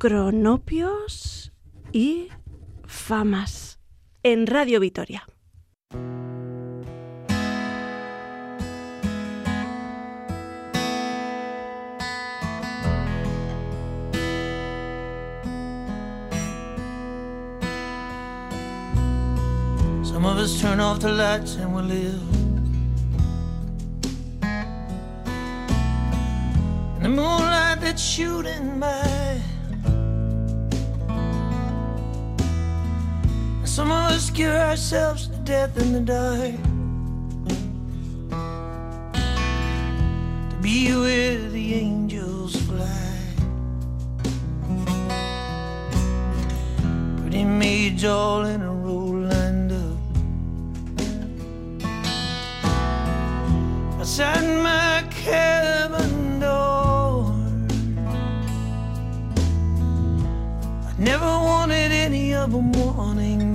cronopios y famas en Radio Vitoria. Some of us turn off the lights and we live. In the moonlight that's shooting by. Some of us scare ourselves to death in the dark. To be where the angels fly. Pretty maids all in a row lined up. outside my cabin door. I never wanted any of them wanting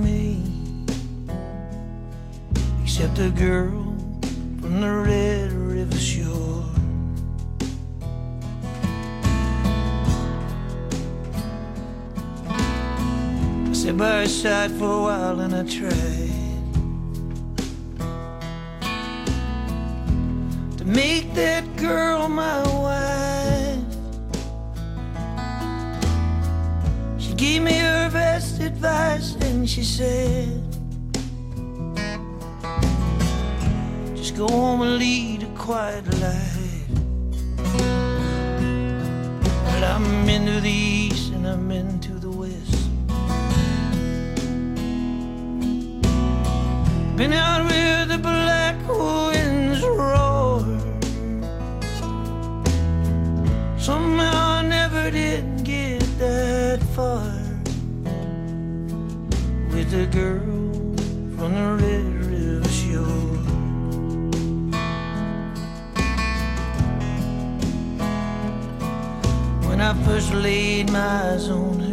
except a girl from the Red River shore. I sat by her side for a while and I tried. to make that girl my wife. She gave me her best advice and she said, go home and lead a quiet life. But I'm into the I first laid my eyes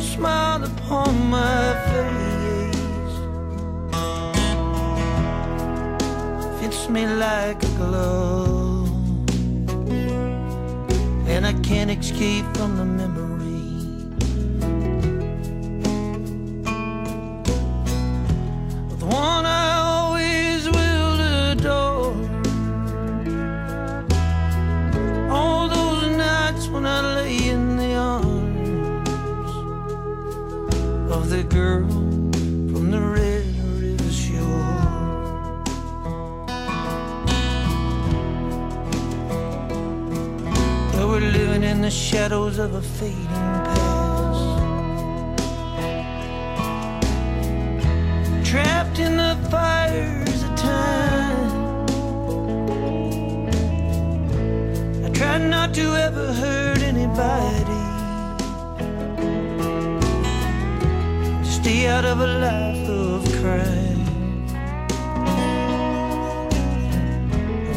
smile upon my face fits me like a glove, and I can't escape from the memory. Girl from the Red River shore. Though we're living in the shadows of a fading past, trapped in the fires of time. I tried not to ever hurt anybody. Out of a life of crime.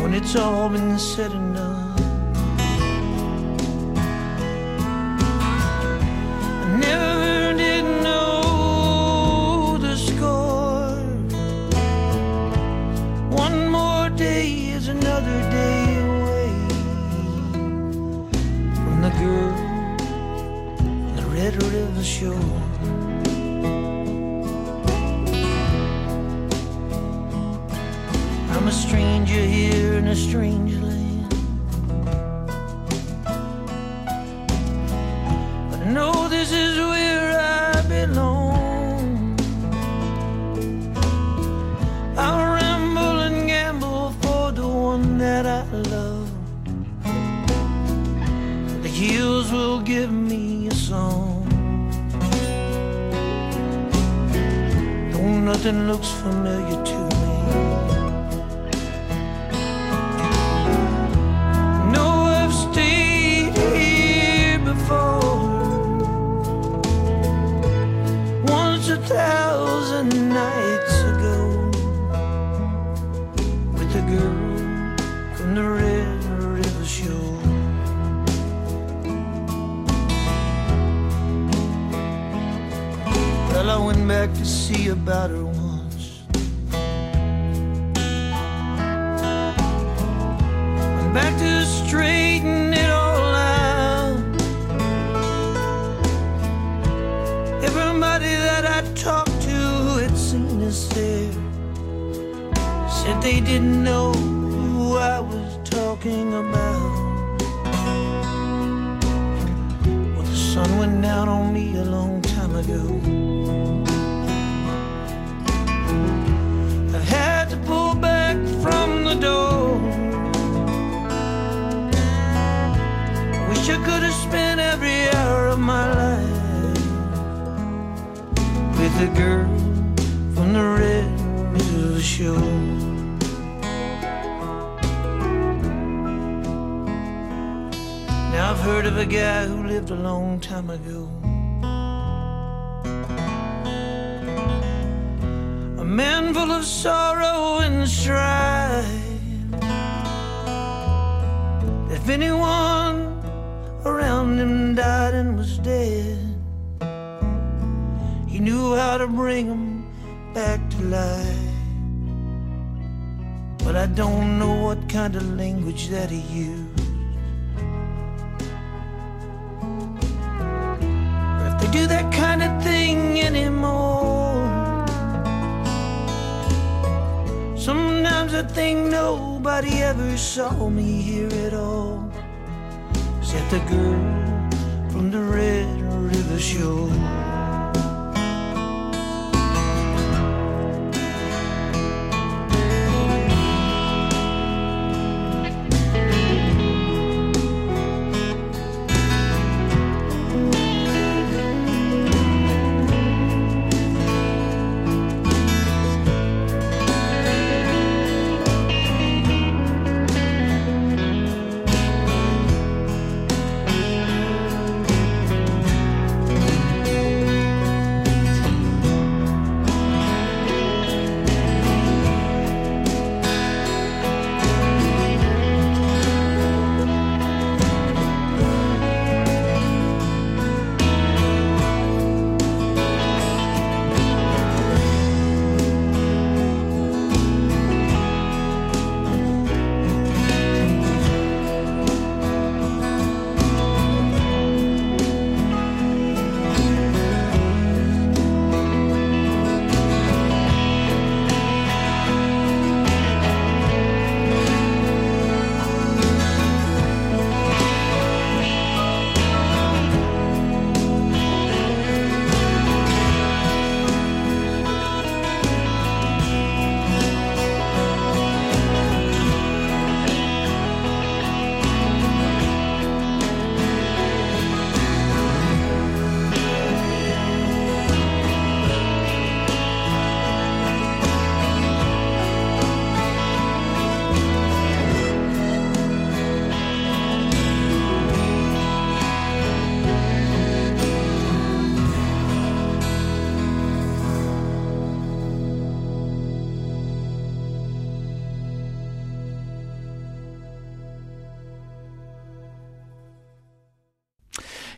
When it's all been said and done. I never did know the score. One more day is another day away from the girl on the Red River shore. Heard of a guy who lived a long time ago. A man full of sorrow and strife. If anyone around him died and was dead, he knew how to bring them back to life. But I don't know what kind of language that he used. Do that kind of thing anymore. Sometimes I think nobody ever saw me here at all. Except the girl from the Red River Shore.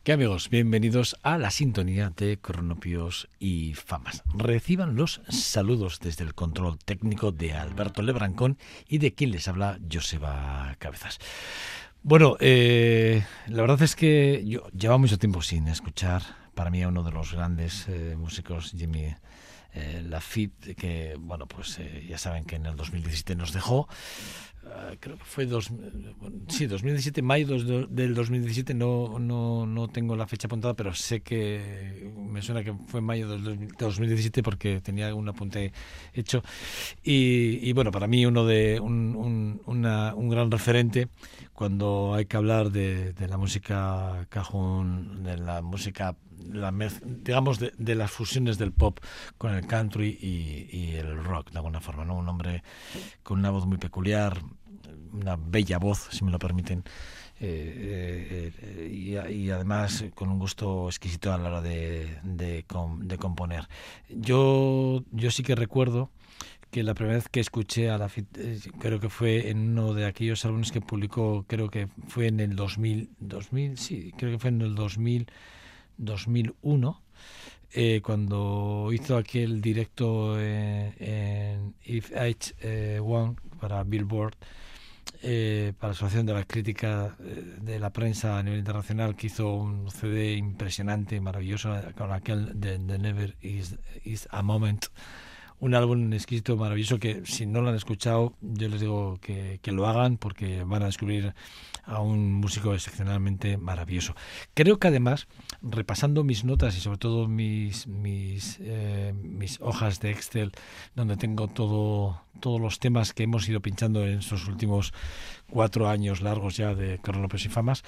¿Qué amigos? Bienvenidos a la sintonía de Cronopios y Famas. Reciban los saludos desde el control técnico de Alberto Lebrancón y de quien les habla Joseba Cabezas. Bueno, eh, la verdad es que yo llevaba mucho tiempo sin escuchar para mí a uno de los grandes eh, músicos, Jimmy eh, la FIT, que, bueno, pues eh, ya saben que en el 2017 nos dejó. Ah, creo que fue dos, sí, 2017, mayo del 2017, no, no, no tengo la fecha apuntada, pero sé que me suena que fue mayo del 2017 porque tenía un apunte hecho. Y, bueno, para mí uno de un, un, gran referente cuando hay que hablar de, la música cajón, de la música la digamos de, de, las fusiones del pop con el country y, el rock de alguna forma no un hombre con una voz muy peculiar una bella voz, si me lo permiten, eh, eh, y, además con un gusto exquisito a la hora de, de, componer. Yo, yo sí que recuerdo que la primera vez que escuché a la eh, creo que fue en uno de aquellos álbumes que publicó, creo que fue en el 2000, 2000 sí, creo que fue en el 2000, 2001, cuando hizo aquel directo en If H One para Billboard eh, para la Asociación de la Crítica eh, de la Prensa a nivel internacional, que hizo un CD impresionante, maravilloso, con aquel de The Never Is, Is a Moment un álbum exquisito, maravilloso, que si no lo han escuchado, yo les digo que, lo hagan porque van a descubrir a un músico excepcionalmente maravilloso. Creo que además, repasando mis notas y sobre todo mis, mis, eh, mis hojas de Excel, donde tengo todo, todos los temas que hemos ido pinchando en estos últimos cuatro años largos ya de López y Famas,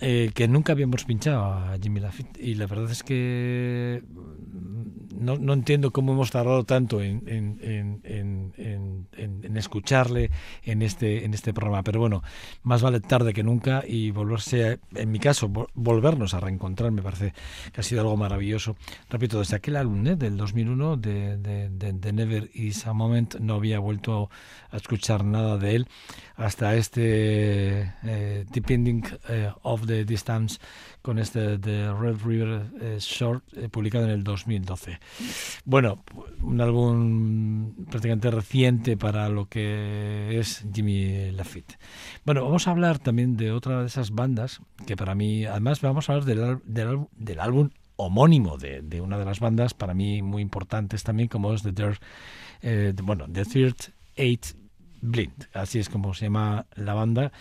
eh, que nunca habíamos pinchado a Jimmy Lafitte. Y la verdad es que mm, no, no entiendo cómo hemos tardado tanto en, en, en, escucharle en este en este programa. Pero bueno más vale tarde que nunca y volverse en mi caso volvernos a reencontrar me parece que ha sido algo maravilloso. Repito desde aquel álbum ¿eh? del 2001 de, de, de, Never Is a Moment no había vuelto a escuchar nada de él hasta este eh, Depending eh, of the Distance con este de Red River eh, Short eh, publicado en el 2012. Bueno, un álbum prácticamente reciente para lo que es Jimmy Lafitte. Bueno, vamos a hablar también de otra de esas bandas que para mí, además vamos a hablar del, del, del álbum homónimo de, de, una de las bandas para mí muy importantes también como es The Third, eh, bueno, The Third Eight Blind, así es como se llama la banda.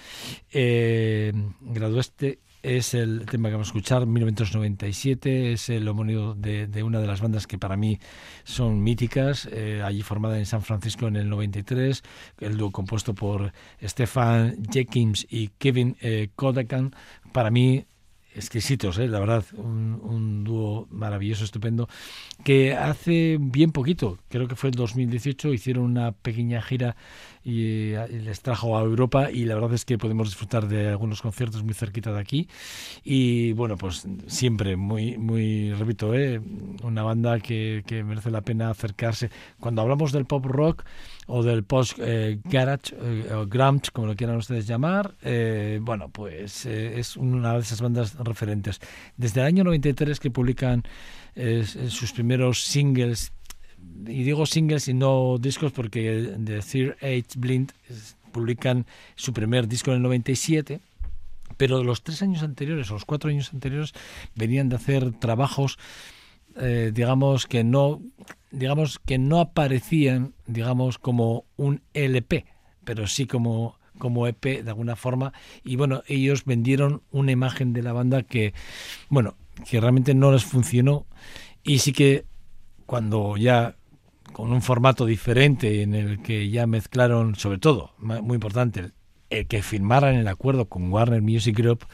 Eh, graduó este es el tema que vamos a escuchar, 1997, es el homónimo de, de, una de las bandas que para mí son míticas, eh, allí formada en San Francisco en el 93, el dúo compuesto por Stefan Jenkins y Kevin eh, Kodakan, para mí exquisitos, ¿eh? la verdad, un, dúo maravilloso, estupendo, que hace bien poquito, creo que fue en 2018, hicieron una pequeña gira y, les trajo a Europa y la verdad es que podemos disfrutar de algunos conciertos muy cerquita de aquí y bueno, pues siempre muy, muy, repito, ¿eh? una banda que merece la pena acercarse. Cuando hablamos del pop rock, o del post eh, garage eh, o grunge, como lo quieran ustedes llamar, eh, bueno, pues es una de esas bandas referentes. Desde el año 93 que publican sus primeros singles, y digo singles y no discos porque The Third Age Blind publican su primer disco en el 97, pero los tres años anteriores o los cuatro años anteriores venían de hacer trabajos digamos que no digamos que no aparecían, digamos, como un LP, pero sí como como EP de alguna forma. Y bueno, ellos vendieron una imagen de la banda que bueno, que realmente no les funcionó. Y sí que cuando ya con un formato diferente en el que ya mezclaron sobre todo, muy importante, el que firmaran el acuerdo con Warner Music Group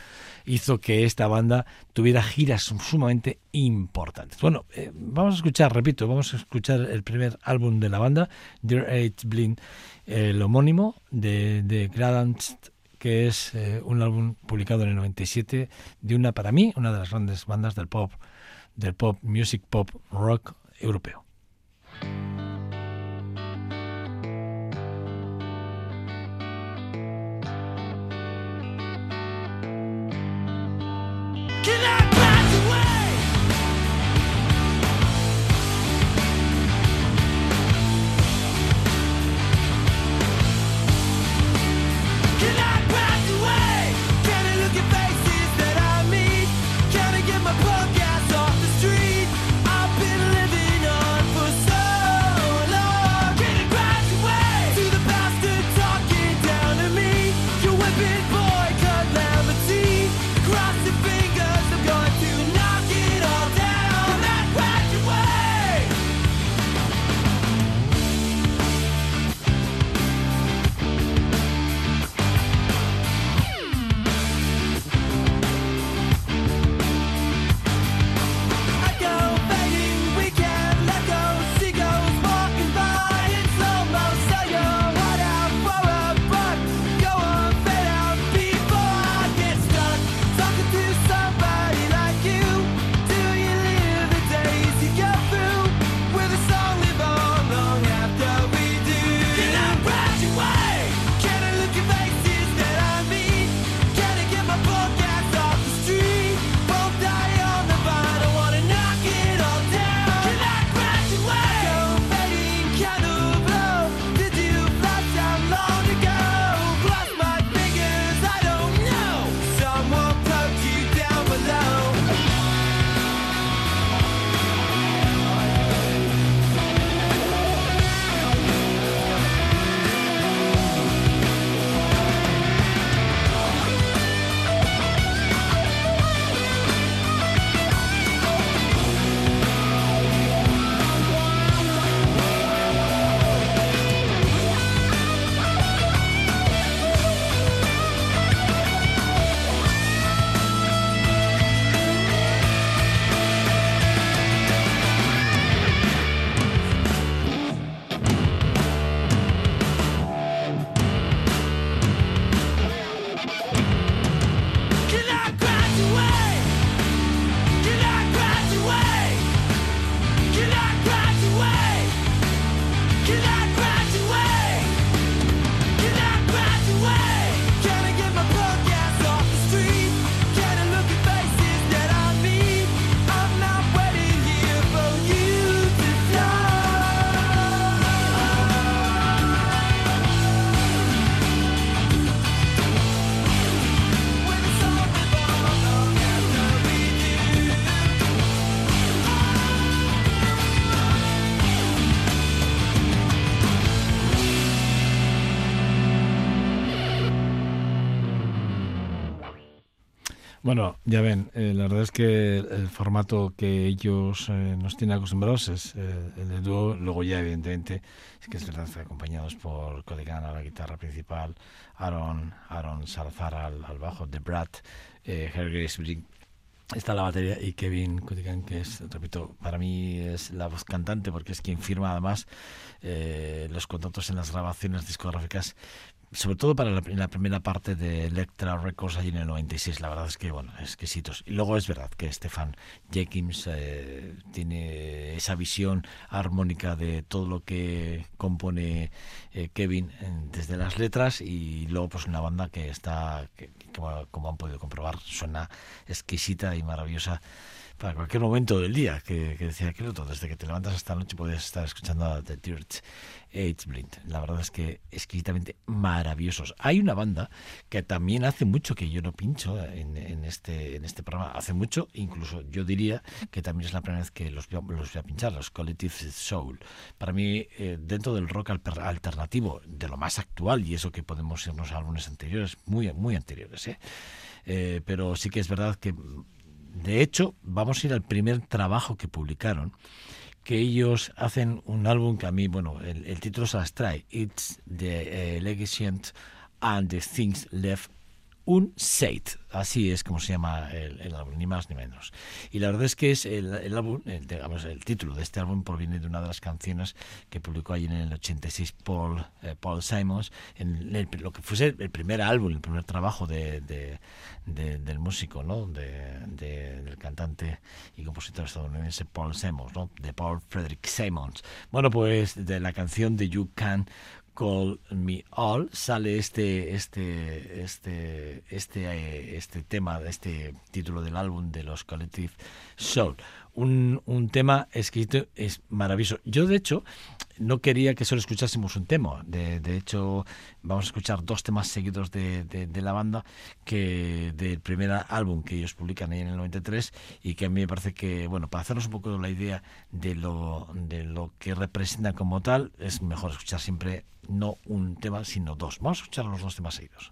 hizo que esta banda tuviera giras sumamente importantes. Bueno, eh, vamos a escuchar, repito, vamos a escuchar el primer álbum de la banda, Dear Eight Blind, el homónimo de, de que es eh, un álbum publicado en el 97 de una, para mí, una de las grandes bandas del pop, del pop, music pop, rock europeo. Ya ven, eh, la verdad es que el formato que ellos eh, nos tienen acostumbrados es eh, el de dúo, luego ya evidentemente, es que es verdad, acompañados por Codegan a la guitarra principal, Aaron, Aaron Salazar al, al bajo, The Brat, eh, Grace Brink está la batería y Kevin Codigan, que es, repito, para mí es la voz cantante porque es quien firma además eh, los contratos en las grabaciones discográficas sobre todo para la, primera parte de Electra Records allí en el 96, la verdad es que, bueno, exquisitos. Y luego es verdad que Stefan Jenkins eh, tiene esa visión armónica de todo lo que compone eh, Kevin desde las letras y luego pues una banda que está, que, que, como han podido comprobar, suena exquisita y maravillosa para cualquier momento del día, que, que decía aquel otro, desde que te levantas hasta la noche puedes estar escuchando a The Dirt Blind. La verdad es que exquisitamente maravillosos. Hay una banda que también hace mucho que yo no pincho en, en, este, en este programa, hace mucho, incluso yo diría que también es la primera vez que los, los voy a pinchar, los Collective Soul. Para mí, eh, dentro del rock alternativo, de lo más actual, y eso que podemos irnos a álbumes anteriores, muy, muy anteriores, ¿eh? Eh, pero sí que es verdad que de hecho, vamos a ir al primer trabajo que publicaron, que ellos hacen un álbum que a mí, bueno, el, el título se las trae, It's the uh, Legacy and the Things Left Unsaid, así es como se llama el, álbum, ni más ni menos. Y la verdad es que es el, álbum, el, digamos, el título de este álbum proviene de una de las canciones que publicó allí en el 86 Paul, eh, Paul Simons, en lo que fuese el primer álbum, el primer trabajo de, de, de, del músico, ¿no? De, del cantante y compositor estadounidense Paul Simons, ¿no? de Paul Frederick Simons. Bueno, pues de la canción de You Can Call Me All sale este este este este este tema este título del álbum de los Collective Soul. Un, un tema escrito es maravilloso. Yo de hecho no quería que solo escuchásemos un tema de, de hecho vamos a escuchar dos temas seguidos de, de, la banda que del primer álbum que ellos publican ahí en el 93 y que a mí me parece que bueno para hacernos un poco la idea de lo de lo que representa como tal es mejor escuchar siempre no un tema, sino dos. Vamos a escuchar los dos temas seguidos.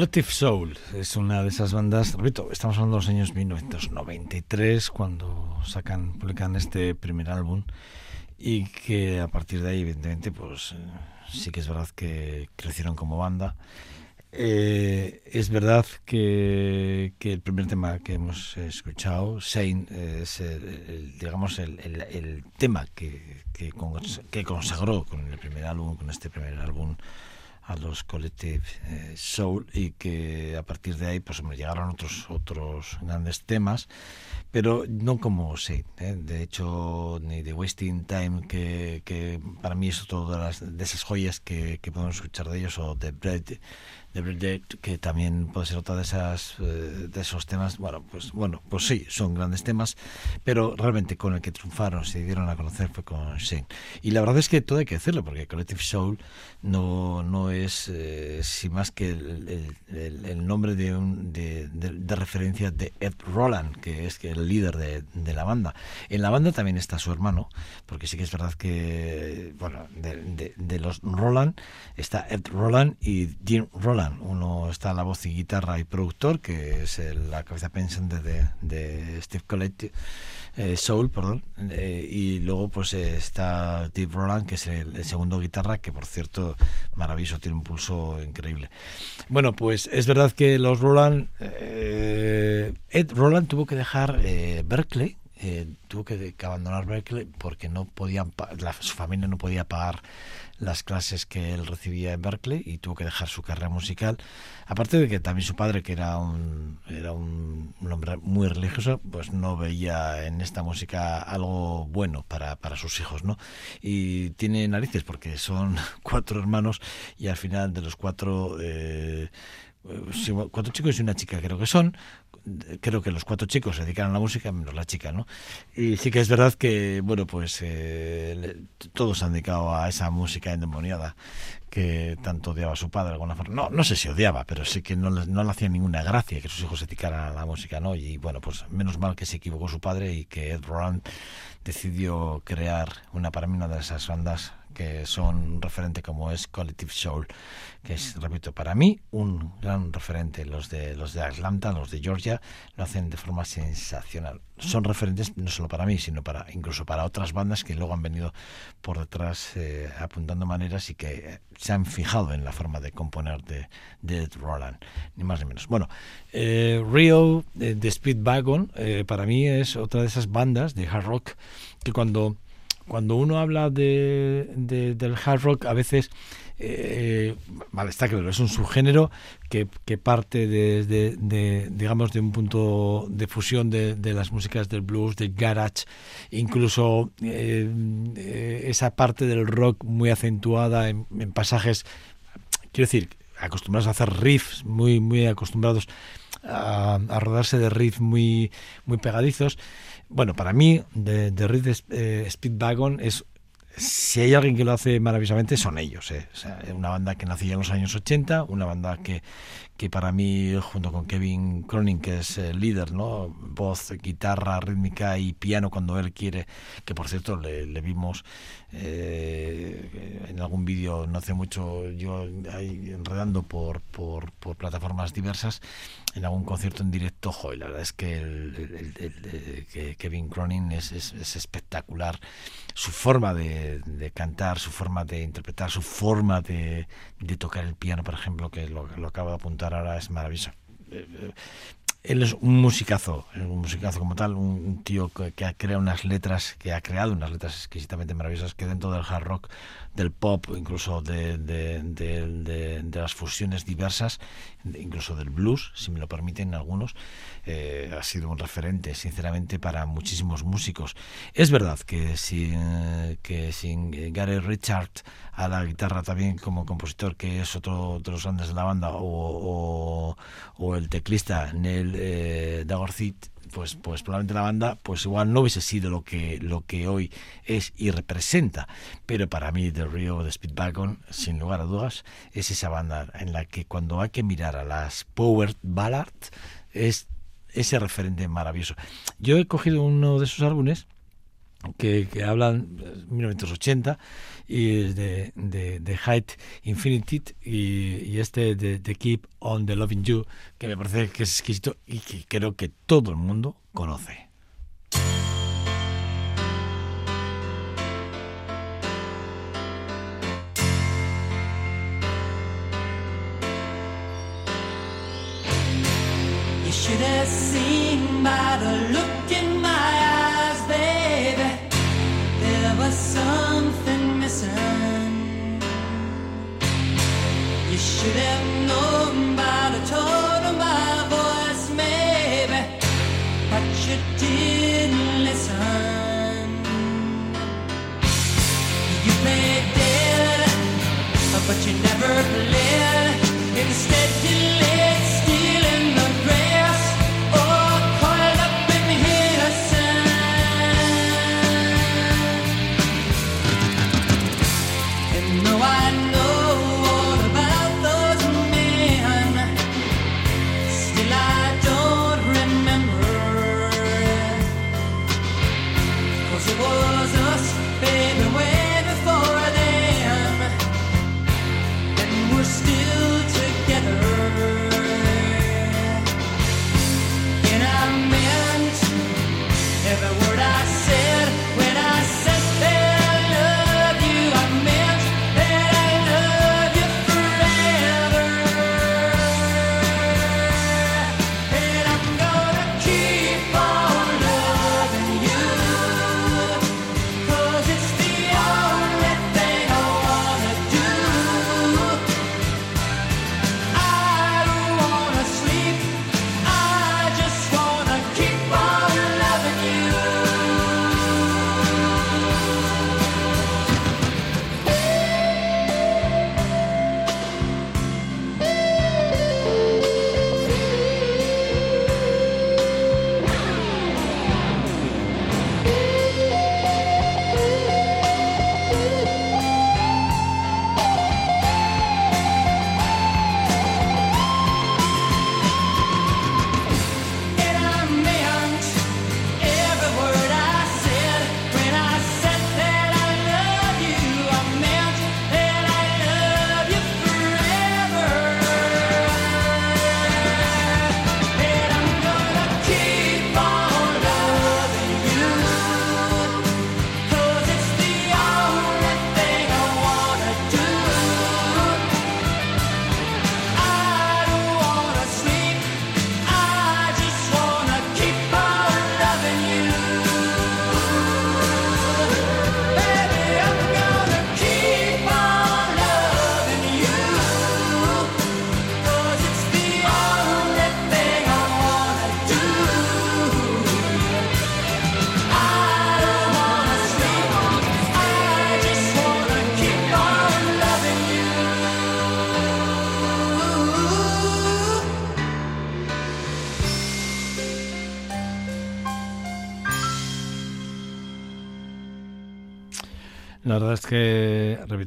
Collective Soul es una de esas bandas, repito, estamos hablando de los años 1993, cuando sacan, publican este primer álbum y que a partir de ahí, evidentemente, pues eh, sí que es verdad que crecieron como banda. Eh, es verdad que, el primer tema que hemos escuchado, Shane, es el, digamos el, tema que, que, que consagró con el primer álbum, con este primer álbum a los Collective eh, Soul y que a partir de ahí pues me llegaron otros otros grandes temas pero no como sé ¿eh? de hecho ni de Wasting Time que, para mí es otro de, de esas joyas que, que podemos escuchar de ellos o The Bread de Dead, que también puede ser otra de esas eh, de esos temas. Bueno, pues bueno, pues sí, son grandes temas, pero realmente con el que triunfaron, se dieron a conocer fue con Shane. Y la verdad es que todo hay que decirlo, porque Collective Soul no, no es eh, sin más que el, el, nombre de, un, de, de, referencia de Ed Roland, que es el líder de, de, la banda. En la banda también está su hermano, porque sí que es verdad que, bueno, de, de los Roland está Ed Roland y Dean Roland. Uno está la voz y guitarra y productor, que es la cabeza pensante de, Steve Collective eh, Soul, perdón, eh, y luego pues está Steve Roland, que es el, segundo guitarra, que por cierto, maravilloso, tiene un pulso increíble. Bueno, pues es verdad que los Roland, eh, Ed Roland tuvo que dejar Berkeley, tuvo que, abandonar Berkeley porque no podían, su familia no podía pagar las clases que él recibía en Berkeley y tuvo que dejar su carrera musical. Aparte de que también su padre, que era un, era un, hombre muy religioso, pues no veía en esta música algo bueno para, para sus hijos, ¿no? Y tiene narices porque son cuatro hermanos y al final de los cuatro... Eh, cuatro chicos y una chica creo que son creo que los cuatro chicos se dedican a la música, menos la chica, ¿no? Y sí que es verdad que, bueno, pues eh, todos se han dedicado a esa música endemoniada que tanto odiaba a su padre de alguna forma. No, no sé si odiaba, pero sí que no, no le hacía ninguna gracia que sus hijos se dedicaran a la música, ¿no? Y bueno, pues menos mal que se equivocó su padre y que Ed Roland decidió crear una para mí una de esas bandas que son un referente como es Collective Soul, que es, repito, para mí un gran referente. Los de los de Atlanta, los de Georgia, lo hacen de forma sensacional. Son referentes no solo para mí, sino para incluso para otras bandas que luego han venido por detrás eh, apuntando maneras y que se han fijado en la forma de componer de, de Roland, ni más ni menos. Bueno, eh, Rio de, de Speedwagon eh, para mí es otra de esas bandas de hard rock que cuando cuando uno habla de, del hard rock, a veces, eh, vale, está claro, es un subgénero que, parte de, digamos, de un punto de fusión de, las músicas del blues, del garage, incluso eh, esa parte del rock muy acentuada en, pasajes, quiero decir, acostumbrados a hacer riffs, muy, muy acostumbrados a, a rodarse de riffs muy, muy pegadizos. Bueno, para mí, The, The Red Speedwagon es si hay alguien que lo hace maravillosamente son ellos. ¿eh? Una banda que nació en los años 80, una banda que, que para mí, junto con Kevin Cronin, que es el líder, ¿no? voz, guitarra, rítmica y piano cuando él quiere, que por cierto le, le vimos eh, en algún vídeo no hace mucho, yo ahí enredando por, por, por plataformas diversas, en algún concierto en directo, joder, la verdad es que, el, Kevin Cronin es, es, espectacular. Su forma de, cantar, su forma de interpretar, su forma de, de tocar el piano, por ejemplo, que lo, lo acabo de apuntar ahora, es maravilloso. Eh, eh, él es un musicazo, un musicazo como tal, un, tío que, ha creado unas letras, que ha creado unas letras exquisitamente maravillosas que dentro del hard rock, del pop, incluso de, de, las fusiones diversas, incluso del blues, si me lo permiten algunos, eh, ha sido un referente, sinceramente, para muchísimos músicos. Es verdad que sin, que sin Gary Richard a la guitarra también como compositor, que es otro de los grandes de la banda, o, o, el teclista Neil eh, Dagorcit, pues, pues probablemente la banda pues igual no hubiese sido lo que, lo que hoy es y representa. Pero para mí The Rio de Speedwagon, sin lugar a dudas, es esa banda en la que cuando hay que mirar a las Power Ballads es ese referente maravilloso. Yo he cogido uno de sus álbumes que, que hablan 1980 y de, de, de Height Infinity y, y este de, de, Keep on the Loving You que me parece que es exquisito y que creo que todo el mundo conoce. You should have seen by the look in my eyes, baby. There was something missing. You should have known by the tone of my voice, maybe. But you didn't listen. You played dead, but you never played.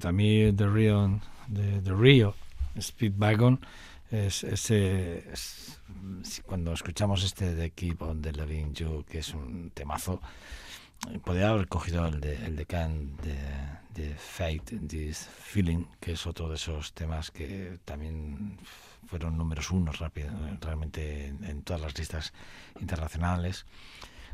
A mí The Rio, de, The Rio Speedwagon es, ese cuando escuchamos este de Keep on the Loving You, que es un temazo, podría haber cogido el de, el de Can de, de Fate, This Feeling, que es otro de esos temas que también fueron números uno rápido, realmente en, todas las listas internacionales.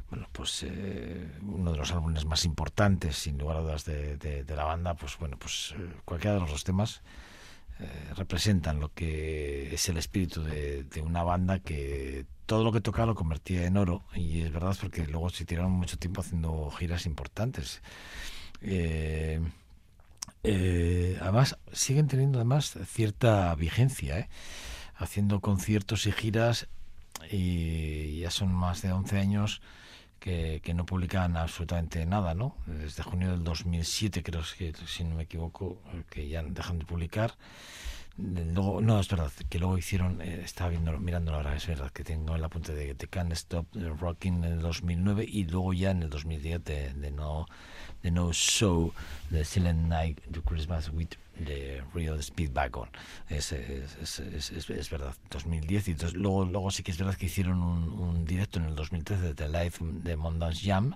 Bueno, pues eh, uno de los álbumes más importantes, sin lugar a dudas, de, de, la banda, pues bueno, pues eh, cualquiera de los dos temas eh, representan lo que es el espíritu de, una banda que todo lo que tocaba lo convertía en oro y es verdad porque luego se tiraron mucho tiempo haciendo giras importantes. Eh, además, siguen teniendo además cierta vigencia, haciendo conciertos y giras y ya son más de 11 años que, no publican absolutamente nada, ¿no? Desde junio del 2007, creo que, si no me equivoco, que ya dejan de publicar. Luego, no, es verdad, que luego hicieron, eh, estaba viendo, mirando ahora, es verdad, que tengo en la punta de, The Can't Stop Rocking en el 2009 y luego ya en el 2010 de, de No de No Show, de Silent Night, The Christmas with de Rio Speedwagon. Es, es, es, es, verdad, 2010. Y luego, luego sí que es verdad que hicieron un, un directo en el 2013 de Live de Mondance Jam.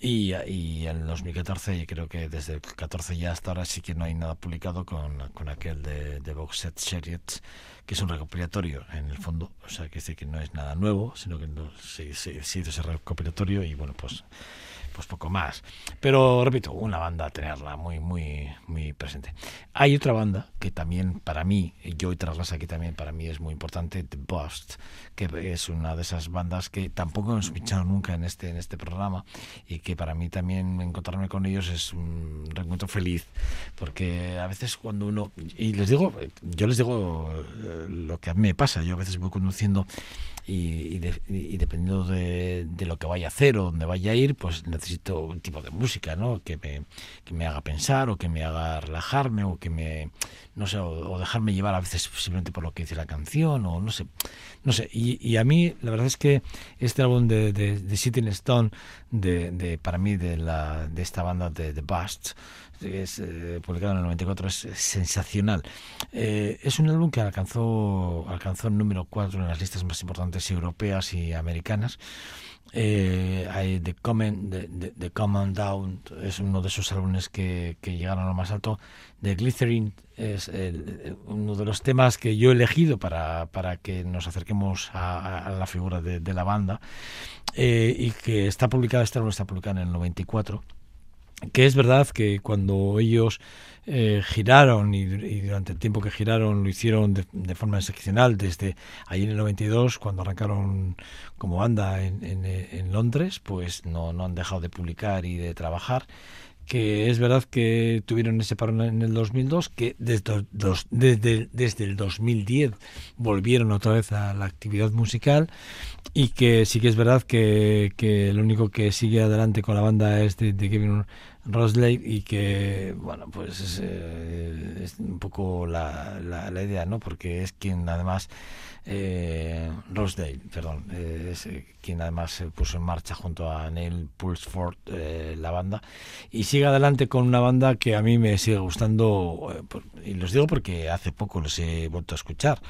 Y, y en el 2014, creo que desde el 14 ya hasta ahora sí que no hay nada publicado con, con aquel de, de Box Set Chariots, que es un recopilatorio en el fondo. O sea, que que no es nada nuevo, sino que sí, sí, sí, ese recopilatorio y bueno, pues pues poco más. Pero repito, una banda a tenerla muy, muy, muy presente. Hay otra banda que también para mí, yo y traerlas aquí también para mí es muy importante, The Bust, que es una de esas bandas que tampoco hemos escuchado nunca en este, en este programa y que para mí también encontrarme con ellos es un reencuentro feliz, porque a veces cuando uno, y les digo, yo les digo eh, lo que a mí me pasa, yo a veces voy conduciendo y, dependiendo de, lo que vaya a hacer o donde vaya a ir, pues necesito un tipo de música, ¿no? Que me, que me haga pensar o que me haga relajarme o que me, no sé, o, dejarme llevar a veces simplemente por lo que dice la canción o no sé, no sé. Y, a mí la verdad es que este álbum de, de, Sitting Stone, de, de, para mí de, la, de esta banda de The Busts, es eh, publicado en el 94, es sensacional. Eh, es un álbum que alcanzó, alcanzó el número 4 en las listas más importantes europeas y americanas. Eh, hay The Common, The, Common Down es uno de esos álbumes que, que, llegaron a lo más alto. The Glycerin es uno de los temas que yo he elegido para, para que nos acerquemos a, la figura de, la banda y que está publicado, este álbum está publicado en el 94 que es verdad que cuando ellos eh, giraron y, durante el tiempo que giraron lo hicieron de, forma excepcional desde ahí en el 92 cuando arrancaron como banda en, en, Londres pues no, no han dejado de publicar y de trabajar que es verdad que tuvieron ese paro en el 2002, que desde, desde, desde el 2010 volvieron otra vez a la actividad musical y que sí que es verdad que, que el único que sigue adelante con la banda es de, Kevin Rosley y que, bueno, pues es, eh, un poco la, la, idea, ¿no? Porque es quien además eh, Rosedale, perdón, eh, es eh, quien además se puso en marcha junto a Neil Pulsford eh, la banda y sigue adelante con una banda que a mí me sigue gustando y los digo porque hace poco los he vuelto a escuchar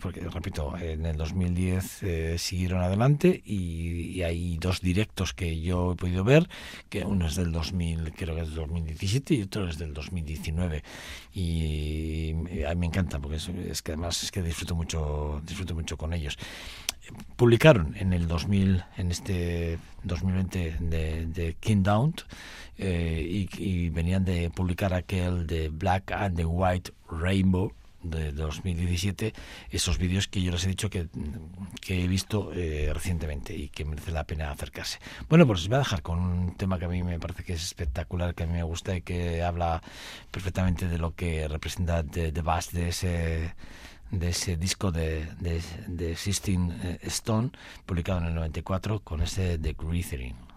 porque repito en el 2010 siguieron adelante y, hay dos directos que yo he podido ver que uno es del 2000 creo que es del 2017 y otro es del 2019 y a mí me encanta porque es, que además es que disfruto mucho disfruto mucho con ellos publicaron en el 2000 en este 2020 de, de King Down eh, y, venían de publicar aquel de Black and the White Rainbow de 2017 esos vídeos que yo les he dicho que, que he visto eh, recientemente y que merece la pena acercarse. Bueno, pues os voy a dejar con un tema que a mí me parece que es espectacular, que a mí me gusta y que habla perfectamente de lo que representa de Bass, de ese de ese disco de, de, de eh, Stone, publicado en el 94, con ese The Glycerin.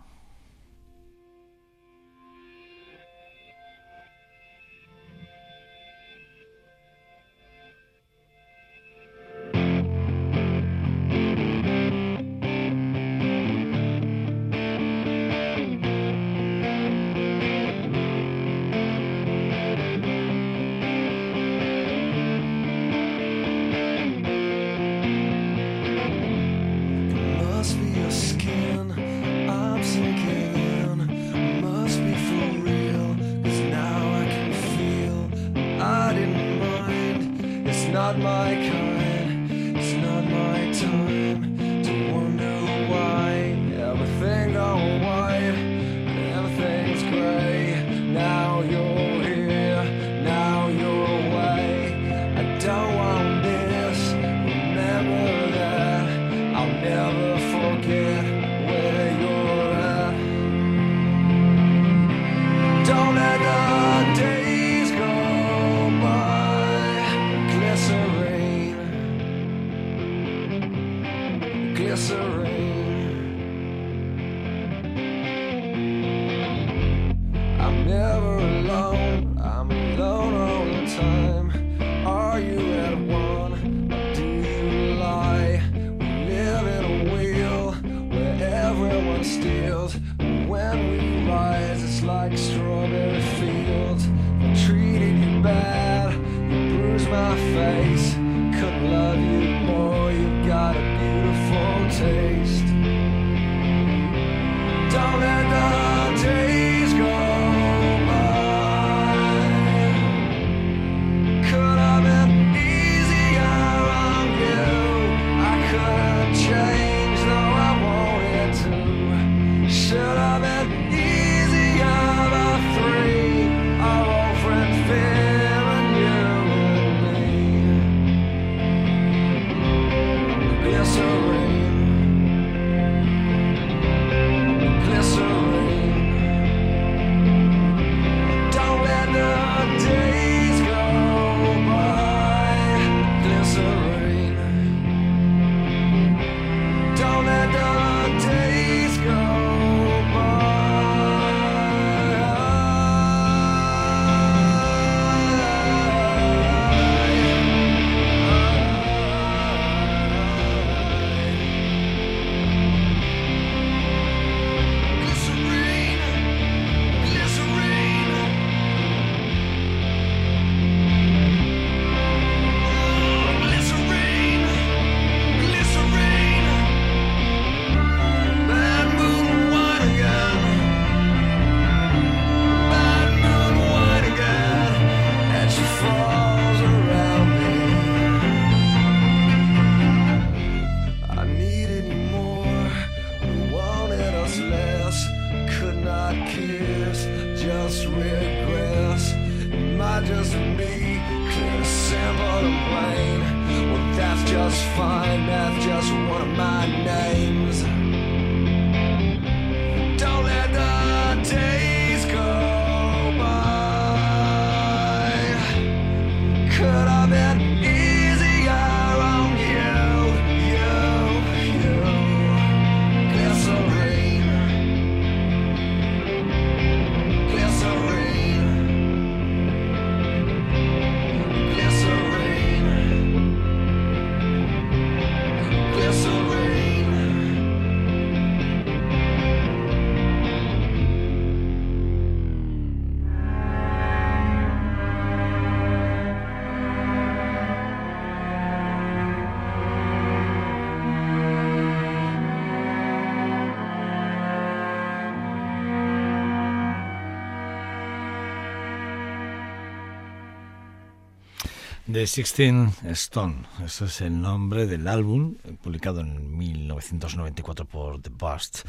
The Sixteen Stone, ese es el nombre del álbum, publicado en 1994 por The Bust.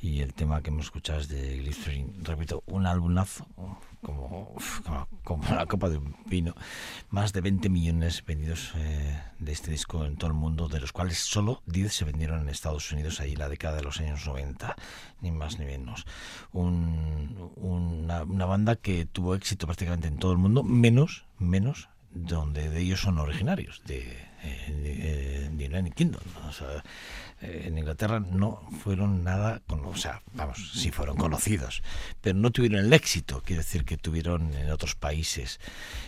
Y el tema que hemos escuchado es de Glycerin. Repito, un álbumazo, como, como, la copa de un vino. Más de 20 millones vendidos eh, de este disco en todo el mundo, de los cuales solo 10 se vendieron en Estados Unidos ahí la década de los años 90, ni más ni menos. Un- una, una banda que tuvo éxito prácticamente en todo el mundo, menos, menos donde de ellos son originarios, de, de, United Kingdom. ¿no? O sea, eh, en Inglaterra no fueron nada, con, o sea, vamos, sí fueron conocidos, pero no tuvieron el éxito, quiero decir que tuvieron en otros países.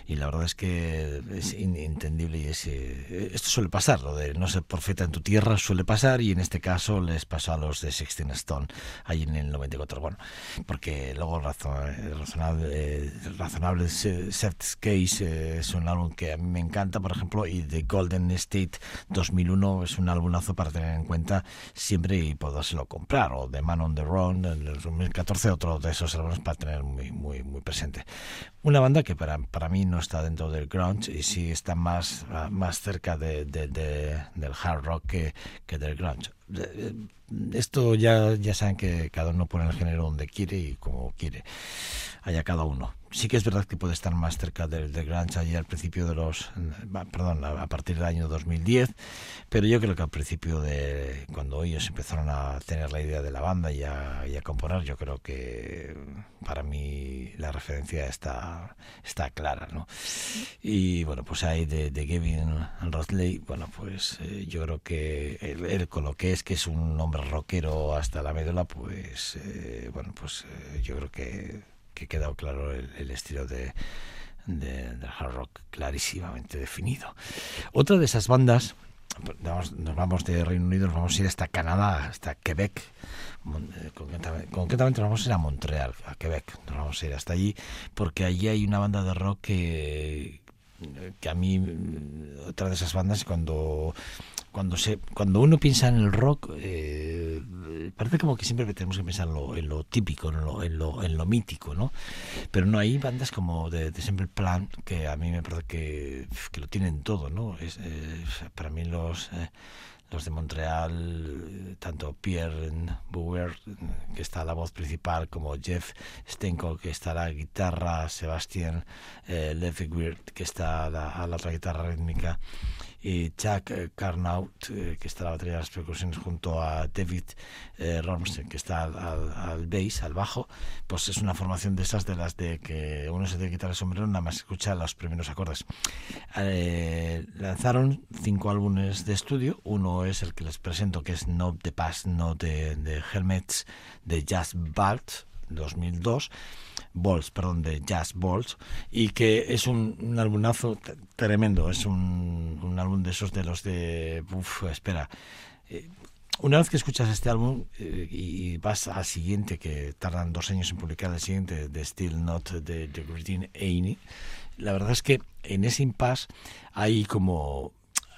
Y la verdad es que es entendible y es, eh, esto suele pasar, lo de no ser profeta en tu tierra suele pasar y en este caso les pasó a los de Sixteen Stone, ahí en el 94. Bueno, porque luego eh, razonable, razonable Case eh, es un álbum que a mí me encanta, por ejemplo, y The Golden State 2001 es un álbumazo para tener en cuenta siempre y podérselo comprar. O The Man on the Run del 2014, otro de esos álbumes para tener muy, muy, muy presente. Una banda que para, para mí no está dentro del grunge y sí está más, más cerca de, de- de- del hard rock que, que del grunge. Eh, Esto ya, ya saben que cada uno pone el género donde quiere y como quiere. Allá cada uno. Sí que es verdad que puede estar más cerca del, del grunge allí al principio de los... Perdón, a partir del año 2010, pero yo creo que al principio de cuando ellos empezaron a tener la idea de la banda y a, y a componer, yo creo que para mí la referencia está, está clara, ¿no? Y bueno, pues ahí de, de Gavin Rosley, bueno, pues eh, yo creo que él, él con lo que es, que es un hombre rockero hasta la médula, pues eh, bueno, pues eh, yo creo que, que quedado claro el, estilo de, de, del hard rock clarísimamente definido. Otra de esas bandas, vamos- nos vamos de Reino Unido, nos vamos a ir hasta Canadá, hasta Quebec, eh, concretamente, nos vamos a ir a Montreal, a Quebec, nos vamos a ir hasta allí, porque allí hay una banda de rock que, que a mí, otra de esas bandas, cuando cuando se cuando uno piensa en el rock eh, parece como que siempre tenemos que pensar en lo, en lo típico en lo, en lo en lo mítico no pero no hay bandas como de, de Simple Plan que a mí me parece que, que lo tienen todo no es, eh, para mí los eh, los de Montreal, eh, tanto Pierre Bouwer, que está la voz principal, como Jeff Stenko, que está la guitarra, Sebastián eh, Lefeguier, que está la, la otra guitarra rítmica, y Chuck eh, Carnaut, eh, que está a la batería de las percusiones, junto a David eh, Romsen, que está al, al, bass, al bajo, pues es una formación de esas de las de que uno se tiene que quitar el sombrero nada más escucha los primeros acordes. Eh, lanzaron cinco álbumes de estudio, uno es el que les presento, que es No the Past, No de, de Helmets, de Jazz Balt, 2002, Balls, perdón, de Jazz Balls, y que es un, un tremendo, es un, un álbum de esos de los de... Uf, espera. eh, una vez que escuchas este álbum eh, y, vas al siguiente, que tardan dos años en publicar el siguiente, de Still Not de, de Christine la verdad es que en ese impasse hay como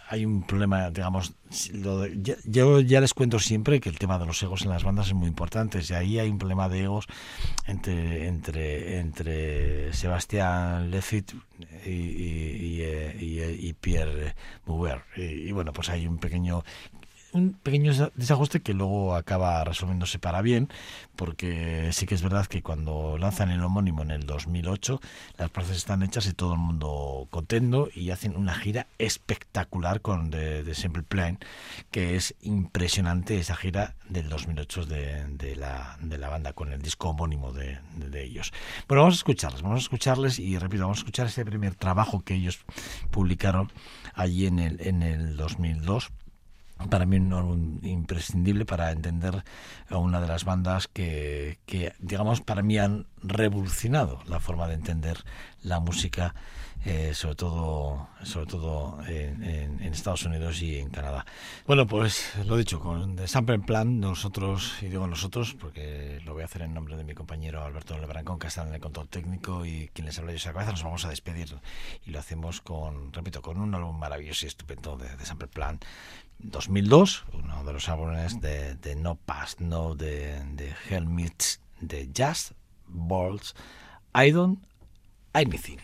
hay un problema, digamos, lo de- ya- yo ya les cuento siempre que el tema de los egos en las bandas es muy importante, y ahí hay un problema de egos entre entre entre Sebastián Lefit y, y, y, eh, eh, y Pierre Bouwer. Y, y bueno, pues hay un pequeño un pequeño desa- desajuste que luego acaba resolviéndose para bien, porque sí que es verdad que cuando lanzan el homónimo en el 2008, las plazas están hechas y todo el mundo contento y hacen una gira espectacular con The, The Simple Plan, que es impresionante esa gira del 2008 de, de la, de la banda con el disco homónimo de, de- de ellos. Bueno, vamos a escucharles, vamos a escucharles y repito, vamos a escuchar ese primer trabajo que ellos publicaron allí en el, en el 2002 para mí un álbum imprescindible para entender a una de las bandas que, que, digamos, para mí han revolucionado la forma de entender la música, eh, sobre todo, sobre todo en, Estados Unidos y en Canadá. Bueno, pues lo dicho, con The Sample Plan, nosotros, y digo nosotros, porque lo voy a hacer en nombre de mi compañero Alberto Lebrancón, que está en el control técnico y quien les habla yo esa cabeza, nos vamos a despedir y lo hacemos con, repito, con un álbum maravilloso y estupendo de, de Sample Plan. 2002, uno de los álbumes de, No Past, No de, de Helmets, de Just Balls, I Don't Anything.